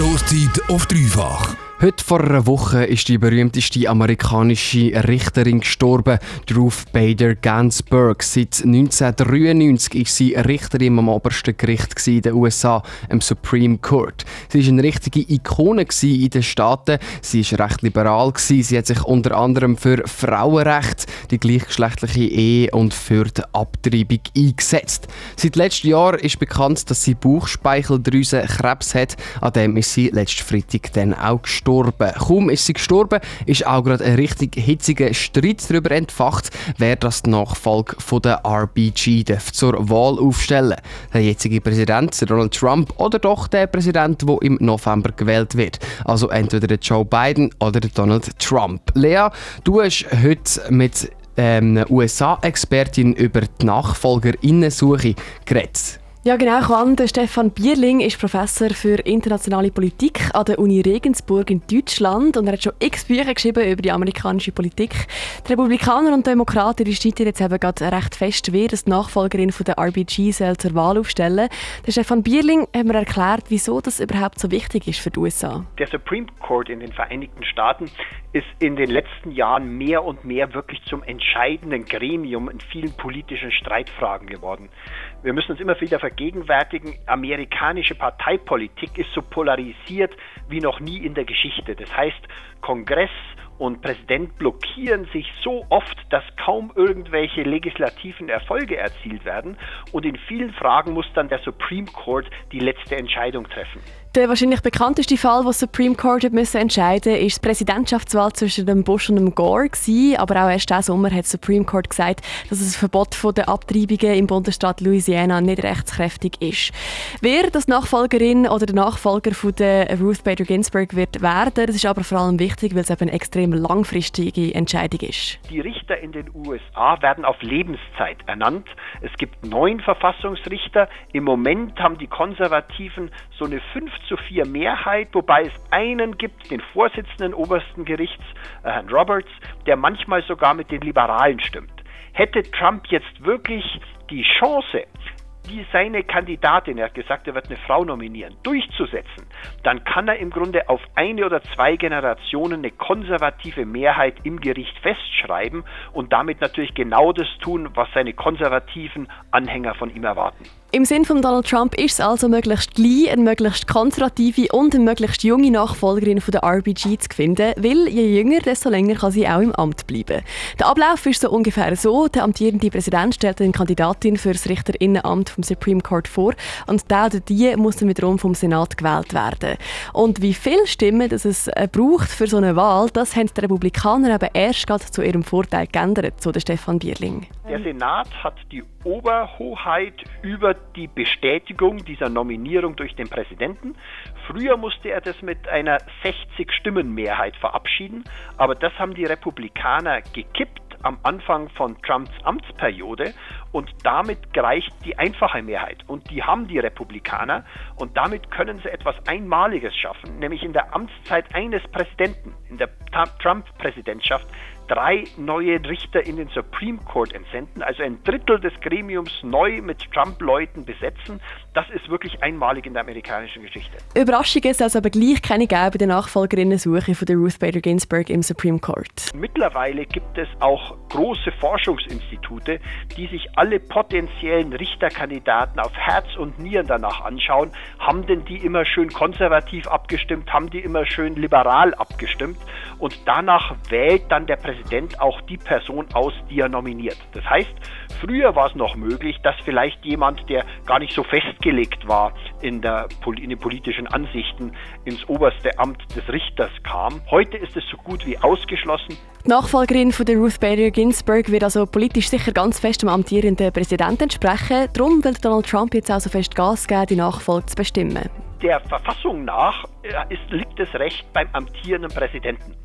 Stoßzeit auf dreifach. Heute vor einer Woche ist die berühmteste amerikanische Richterin gestorben, Ruth Bader Ginsburg. Seit 1993 ist sie Richterin am obersten Gericht in den USA, im Supreme Court. Sie war eine richtige Ikone in den Staaten. Sie war recht liberal. Sie hat sich unter anderem für Frauenrecht, die gleichgeschlechtliche Ehe und für die Abtreibung eingesetzt. Seit letztem Jahr ist bekannt, dass sie Bauchspeicheldrüsenkrebs hat. An dem ist sie letzten Freitag dann auch gestorben. Kaum ist sie gestorben, ist auch gerade ein richtig hitziger Streit darüber entfacht, wer das Nachfolge von der RBG zur Wahl aufstellen Der jetzige Präsident Donald Trump oder doch der Präsident, der im November gewählt wird. Also entweder Joe Biden oder Donald Trump. Lea, du hast heute mit ähm, USA-Expertin über die Nachfolgerinnensuche geredet. Ja, genau. Juan, der Stefan Bierling ist Professor für internationale Politik an der Uni Regensburg in Deutschland und er hat schon x Bücher geschrieben über die amerikanische Politik. Die Republikaner und Demokraten die streiten jetzt eben gerade recht fest, wer das Nachfolgerin von der RBG soll zur Wahl aufstellen. Der Stefan Bierling hat mir erklärt, wieso das überhaupt so wichtig ist für die USA. Der Supreme Court in den Vereinigten Staaten ist in den letzten Jahren mehr und mehr wirklich zum entscheidenden Gremium in vielen politischen Streitfragen geworden. Wir müssen uns immer wieder vergegenwärtigen, amerikanische Parteipolitik ist so polarisiert wie noch nie in der Geschichte. Das heißt, Kongress und Präsident blockieren sich so oft, dass kaum irgendwelche legislativen Erfolge erzielt werden und in vielen Fragen muss dann der Supreme Court die letzte Entscheidung treffen. Der wahrscheinlich bekannteste Fall, den Supreme Court müssen entscheiden musste, ist die Präsidentschaftswahl zwischen dem Bush und dem Gore. Gewesen. Aber auch erst diesen Sommer hat Supreme Court gesagt, dass das Verbot der Abtreibungen im Bundesstaat Louisiana nicht rechtskräftig ist. Wer das Nachfolgerin oder der Nachfolger von der Ruth Bader Ginsburg wird werden, das ist aber vor allem wichtig, weil es eben eine extrem langfristige Entscheidung ist. Die Richter in den USA werden auf Lebenszeit ernannt. Es gibt neun Verfassungsrichter. Im Moment haben die Konservativen so eine 5 zu 4 Mehrheit, wobei es einen gibt, den Vorsitzenden obersten Gerichts, äh, Herrn Roberts, der manchmal sogar mit den Liberalen stimmt. Hätte Trump jetzt wirklich die Chance, die seine Kandidatin, er hat gesagt, er wird eine Frau nominieren, durchzusetzen, dann kann er im Grunde auf eine oder zwei Generationen eine konservative Mehrheit im Gericht festschreiben und damit natürlich genau das tun, was seine konservativen Anhänger von ihm erwarten. Im Sinn von Donald Trump ist es also möglichst gleich eine möglichst konservative und eine möglichst junge Nachfolgerin von der RBG zu finden, weil je jünger, desto länger kann sie auch im Amt bleiben. Der Ablauf ist so ungefähr so: Der amtierende Präsident stellt eine Kandidatin für das Richterinnenamt vom Supreme Court vor und der oder die muss dann wiederum vom Senat gewählt werden. Und wie viele Stimmen das es äh, braucht für so eine Wahl, das haben die Republikaner eben erst gerade zu ihrem Vorteil geändert, so der Stefan Bierling. Der Senat hat die Oberhoheit über die Bestätigung dieser Nominierung durch den Präsidenten. Früher musste er das mit einer 60-Stimmen-Mehrheit verabschieden, aber das haben die Republikaner gekippt am Anfang von Trumps Amtsperiode und damit reicht die einfache Mehrheit und die haben die Republikaner und damit können sie etwas Einmaliges schaffen, nämlich in der Amtszeit eines Präsidenten, in der Trump-Präsidentschaft drei neue Richter in den Supreme Court entsenden, also ein Drittel des Gremiums neu mit Trump-Leuten besetzen. Das ist wirklich einmalig in der amerikanischen Geschichte. Überraschungen soll es aber gleich keine bei der Nachfolgerinnensuche von der Ruth Bader Ginsburg im Supreme Court. Mittlerweile gibt es auch große Forschungsinstitute, die sich alle potenziellen Richterkandidaten auf Herz und Nieren danach anschauen. Haben denn die immer schön konservativ abgestimmt? Haben die immer schön liberal abgestimmt? Und danach wählt dann der Präsident auch die Person aus, die er nominiert. Das heißt, früher war es noch möglich, dass vielleicht jemand, der gar nicht so festgelegt war in, der, in den politischen Ansichten, ins oberste Amt des Richters kam. Heute ist es so gut wie ausgeschlossen. Die Nachfolgerin von der Ruth Bader Ginsburg wird also politisch sicher ganz fest dem amtierenden Präsidenten entsprechen. Darum will Donald Trump jetzt auch so fest Gas geben, die Nachfolge zu bestimmen. Der Verfassung nach äh, ist, liegt das Recht beim amtierenden Präsidenten.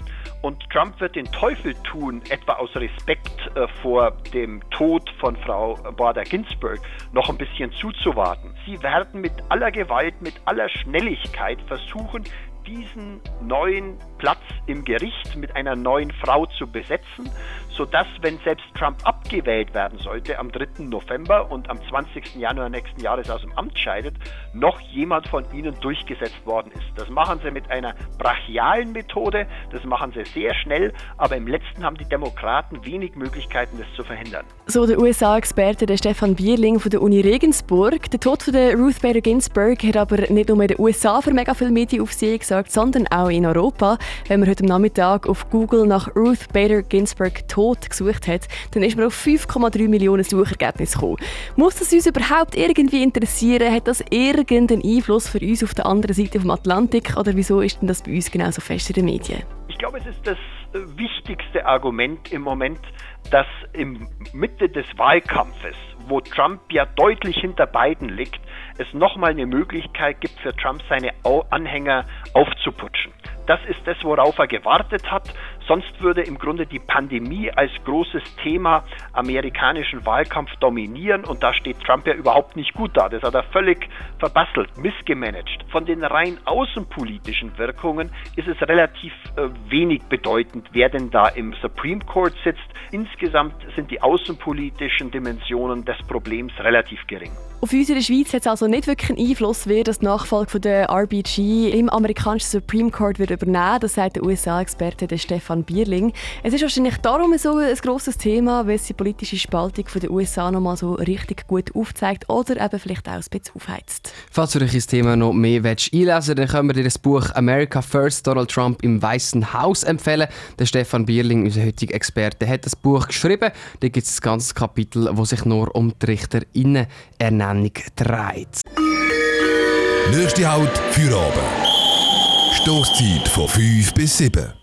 Und Trump wird den Teufel tun, etwa aus Respekt äh, vor dem Tod von Frau Bader Ginsburg, noch ein bisschen zuzuwarten. Sie werden mit aller Gewalt, mit aller Schnelligkeit versuchen, diesen neuen Platz im Gericht mit einer neuen Frau zu besetzen, sodass, wenn selbst Trump abgewählt werden sollte am 3. November und am 20. Januar nächsten Jahres aus dem Amt scheidet, noch jemand von ihnen durchgesetzt worden ist. Das machen sie mit einer brachialen Methode, das machen sie sehr schnell, aber im letzten haben die Demokraten wenig Möglichkeiten, das zu verhindern. So der USA-Experte Stefan Bierling von der Uni Regensburg. Der Tod von der Ruth Bader Ginsburg hat aber nicht nur in den USA für mega viele Medienaufsehen gesorgt, sondern auch in Europa. Wenn man heute Nachmittag auf Google nach Ruth Bader Ginsburg Tod gesucht hat, dann ist man auf 5,3 Millionen Suchergebnisse gekommen. Muss das uns überhaupt irgendwie interessieren? Hat das irgendeinen Einfluss für uns auf der anderen Seite vom Atlantik? Oder wieso ist denn das bei uns genauso fest in den Medien? Ich glaube, es ist das wichtigste Argument im Moment, dass im Mitte des Wahlkampfes, wo Trump ja deutlich hinter Biden liegt, es nochmal eine Möglichkeit gibt für Trump, seine Anhänger aufzuputschen. Das ist das, worauf er gewartet hat. Sonst würde im Grunde die Pandemie als großes Thema amerikanischen Wahlkampf dominieren und da steht Trump ja überhaupt nicht gut da. Das hat er völlig verbastelt, missgemanagt. Von den rein außenpolitischen Wirkungen ist es relativ äh, wenig bedeutend, wer denn da im Supreme Court sitzt. Insgesamt sind die außenpolitischen Dimensionen des Problems relativ gering. Auf uns in der Schweiz hat es also nicht wirklich einen Einfluss, wer das Nachfolge der RBG im amerikanischen Supreme Court wird übernehmen. Das sagt der USA-Experte Stefan Bierling. Es ist wahrscheinlich darum so ein grosses Thema, weil es die politische Spaltung den USA noch mal so richtig gut aufzeigt oder eben vielleicht auch ein bisschen aufheizt. Falls du dich das Thema noch mehr willst, einlesen dann können wir dir das Buch America First Donald Trump im Weißen Haus empfehlen. Der Stefan Bierling, unser heutiger Experte, hat das Buch geschrieben. Da gibt es ein ganzes Kapitel, das sich nur um die Richterinnenernennung dreht. Nächste Halt für Abend. Stoßzeit von 5 bis 7.